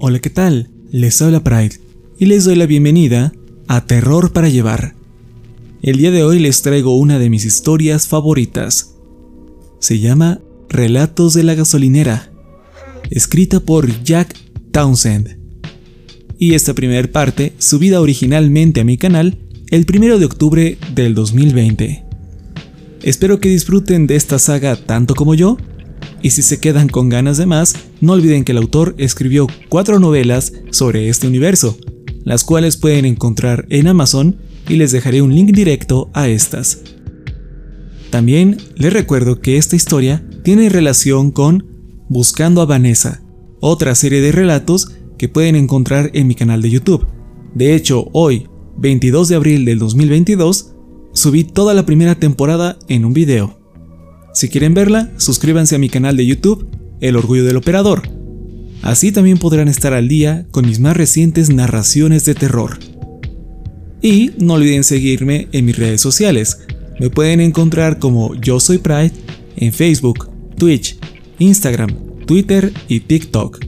Hola, ¿qué tal? Les habla Pride y les doy la bienvenida a Terror para Llevar. El día de hoy les traigo una de mis historias favoritas. Se llama Relatos de la gasolinera, escrita por Jack Townsend. Y esta primera parte subida originalmente a mi canal el 1 de octubre del 2020. Espero que disfruten de esta saga tanto como yo y si se quedan con ganas de más, no olviden que el autor escribió cuatro novelas sobre este universo, las cuales pueden encontrar en Amazon y les dejaré un link directo a estas. También les recuerdo que esta historia tiene relación con Buscando a Vanessa, otra serie de relatos que pueden encontrar en mi canal de YouTube. De hecho, hoy, 22 de abril del 2022, subí toda la primera temporada en un video. Si quieren verla, suscríbanse a mi canal de YouTube, El Orgullo del Operador. Así también podrán estar al día con mis más recientes narraciones de terror. Y no olviden seguirme en mis redes sociales. Me pueden encontrar como Yo Soy Pride en Facebook, Twitch, Instagram, Twitter y TikTok.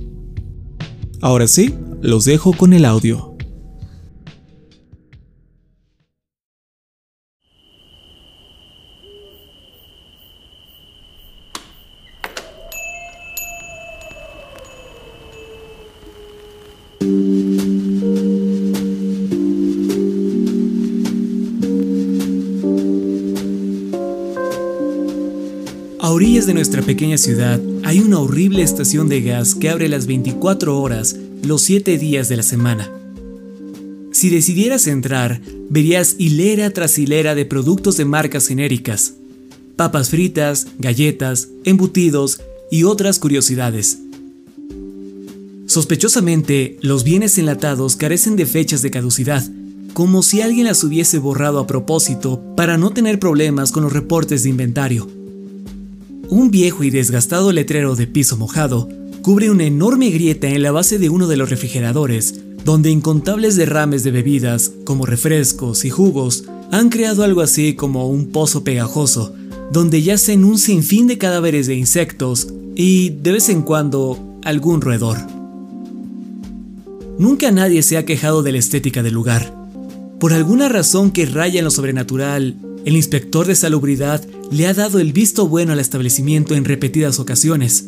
Ahora sí, los dejo con el audio. Orillas de nuestra pequeña ciudad hay una horrible estación de gas que abre las 24 horas los 7 días de la semana. Si decidieras entrar, verías hilera tras hilera de productos de marcas genéricas, papas fritas, galletas, embutidos y otras curiosidades. Sospechosamente, los bienes enlatados carecen de fechas de caducidad, como si alguien las hubiese borrado a propósito para no tener problemas con los reportes de inventario. Un viejo y desgastado letrero de piso mojado cubre una enorme grieta en la base de uno de los refrigeradores, donde incontables derrames de bebidas, como refrescos y jugos, han creado algo así como un pozo pegajoso, donde yacen un sinfín de cadáveres de insectos y, de vez en cuando, algún roedor. Nunca nadie se ha quejado de la estética del lugar. Por alguna razón que raya en lo sobrenatural, el inspector de salubridad le ha dado el visto bueno al establecimiento en repetidas ocasiones,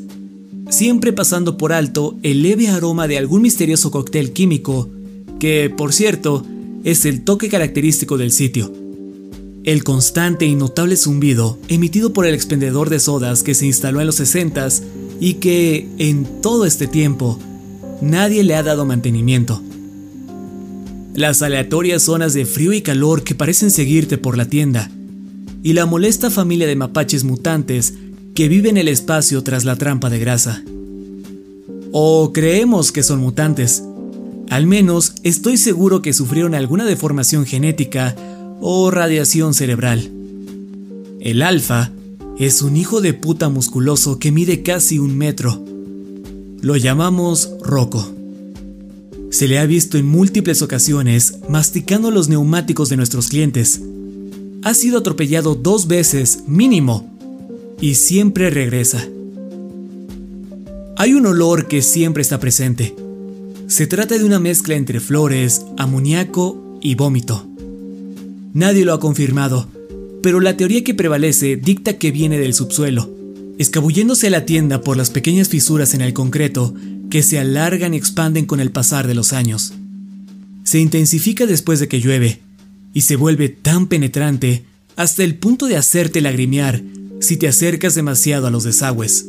siempre pasando por alto el leve aroma de algún misterioso cóctel químico, que, por cierto, es el toque característico del sitio. El constante y notable zumbido emitido por el expendedor de sodas que se instaló en los 60 y que, en todo este tiempo, nadie le ha dado mantenimiento. Las aleatorias zonas de frío y calor que parecen seguirte por la tienda, y la molesta familia de mapaches mutantes que vive en el espacio tras la trampa de grasa. O creemos que son mutantes. Al menos estoy seguro que sufrieron alguna deformación genética o radiación cerebral. El alfa es un hijo de puta musculoso que mide casi un metro. Lo llamamos Rocco. Se le ha visto en múltiples ocasiones masticando los neumáticos de nuestros clientes ha sido atropellado dos veces mínimo y siempre regresa. Hay un olor que siempre está presente. Se trata de una mezcla entre flores, amoníaco y vómito. Nadie lo ha confirmado, pero la teoría que prevalece dicta que viene del subsuelo, escabulléndose a la tienda por las pequeñas fisuras en el concreto que se alargan y expanden con el pasar de los años. Se intensifica después de que llueve, y se vuelve tan penetrante hasta el punto de hacerte lagrimear si te acercas demasiado a los desagües.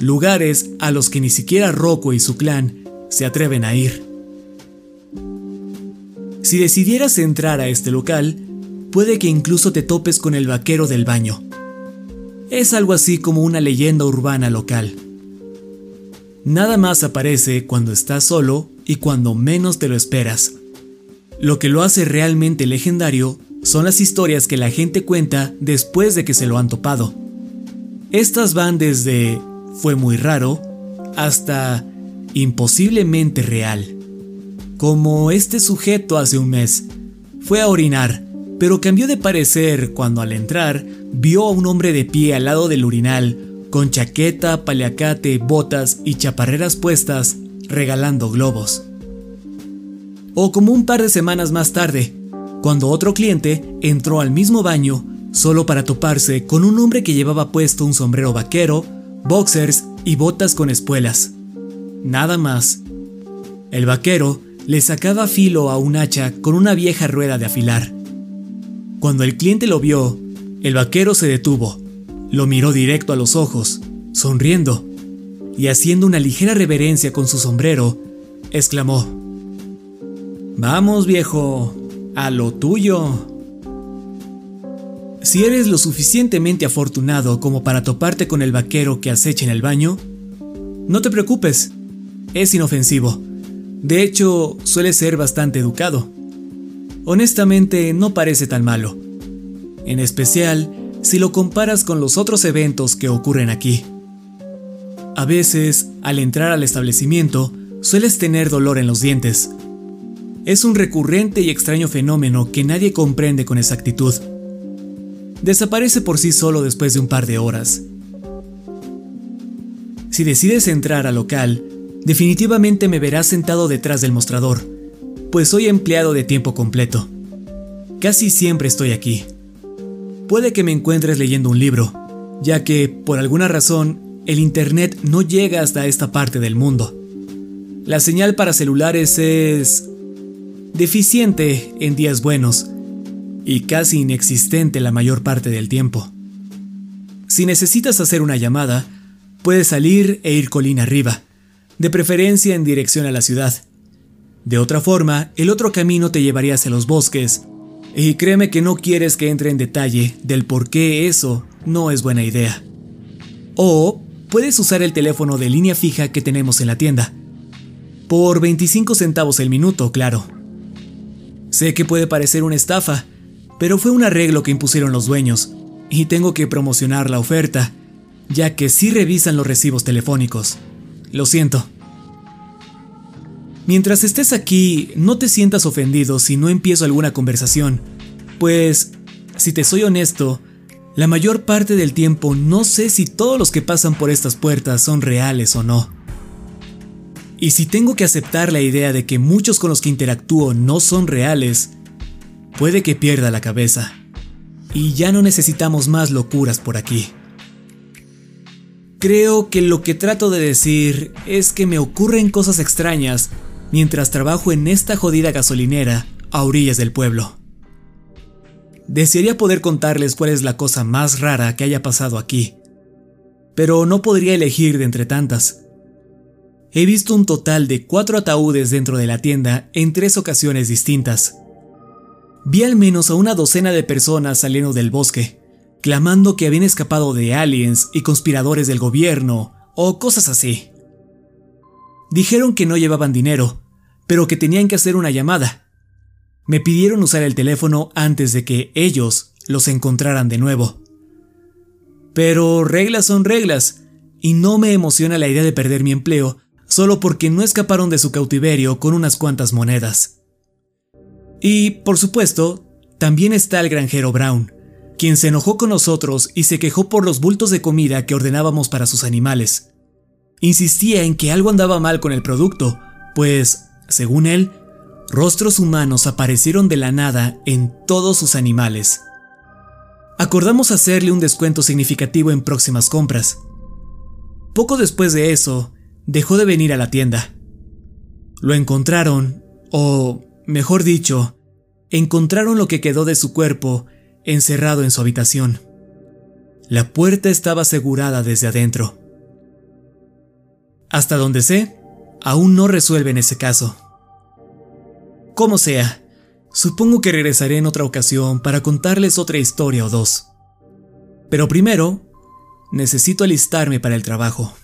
Lugares a los que ni siquiera Rocco y su clan se atreven a ir. Si decidieras entrar a este local, puede que incluso te topes con el vaquero del baño. Es algo así como una leyenda urbana local. Nada más aparece cuando estás solo y cuando menos te lo esperas. Lo que lo hace realmente legendario son las historias que la gente cuenta después de que se lo han topado. Estas van desde fue muy raro hasta imposiblemente real. Como este sujeto hace un mes, fue a orinar, pero cambió de parecer cuando al entrar vio a un hombre de pie al lado del urinal, con chaqueta, paliacate, botas y chaparreras puestas, regalando globos. O como un par de semanas más tarde, cuando otro cliente entró al mismo baño solo para toparse con un hombre que llevaba puesto un sombrero vaquero, boxers y botas con espuelas. Nada más. El vaquero le sacaba filo a un hacha con una vieja rueda de afilar. Cuando el cliente lo vio, el vaquero se detuvo, lo miró directo a los ojos, sonriendo, y haciendo una ligera reverencia con su sombrero, exclamó, Vamos viejo, a lo tuyo. Si eres lo suficientemente afortunado como para toparte con el vaquero que acecha en el baño, no te preocupes, es inofensivo. De hecho, suele ser bastante educado. Honestamente, no parece tan malo. En especial, si lo comparas con los otros eventos que ocurren aquí. A veces, al entrar al establecimiento, sueles tener dolor en los dientes. Es un recurrente y extraño fenómeno que nadie comprende con exactitud. Desaparece por sí solo después de un par de horas. Si decides entrar al local, definitivamente me verás sentado detrás del mostrador, pues soy empleado de tiempo completo. Casi siempre estoy aquí. Puede que me encuentres leyendo un libro, ya que, por alguna razón, el Internet no llega hasta esta parte del mundo. La señal para celulares es deficiente en días buenos y casi inexistente la mayor parte del tiempo. Si necesitas hacer una llamada, puedes salir e ir colina arriba, de preferencia en dirección a la ciudad. De otra forma, el otro camino te llevaría hacia los bosques, y créeme que no quieres que entre en detalle del por qué eso no es buena idea. O puedes usar el teléfono de línea fija que tenemos en la tienda. Por 25 centavos el minuto, claro. Sé que puede parecer una estafa, pero fue un arreglo que impusieron los dueños, y tengo que promocionar la oferta, ya que sí revisan los recibos telefónicos. Lo siento. Mientras estés aquí, no te sientas ofendido si no empiezo alguna conversación, pues, si te soy honesto, la mayor parte del tiempo no sé si todos los que pasan por estas puertas son reales o no. Y si tengo que aceptar la idea de que muchos con los que interactúo no son reales, puede que pierda la cabeza. Y ya no necesitamos más locuras por aquí. Creo que lo que trato de decir es que me ocurren cosas extrañas mientras trabajo en esta jodida gasolinera a orillas del pueblo. Desearía poder contarles cuál es la cosa más rara que haya pasado aquí, pero no podría elegir de entre tantas. He visto un total de cuatro ataúdes dentro de la tienda en tres ocasiones distintas. Vi al menos a una docena de personas saliendo del bosque, clamando que habían escapado de aliens y conspiradores del gobierno, o cosas así. Dijeron que no llevaban dinero, pero que tenían que hacer una llamada. Me pidieron usar el teléfono antes de que ellos los encontraran de nuevo. Pero reglas son reglas, y no me emociona la idea de perder mi empleo solo porque no escaparon de su cautiverio con unas cuantas monedas. Y, por supuesto, también está el granjero Brown, quien se enojó con nosotros y se quejó por los bultos de comida que ordenábamos para sus animales. Insistía en que algo andaba mal con el producto, pues, según él, rostros humanos aparecieron de la nada en todos sus animales. Acordamos hacerle un descuento significativo en próximas compras. Poco después de eso, dejó de venir a la tienda. Lo encontraron, o, mejor dicho, encontraron lo que quedó de su cuerpo encerrado en su habitación. La puerta estaba asegurada desde adentro. Hasta donde sé, aún no resuelven ese caso. Como sea, supongo que regresaré en otra ocasión para contarles otra historia o dos. Pero primero, necesito alistarme para el trabajo.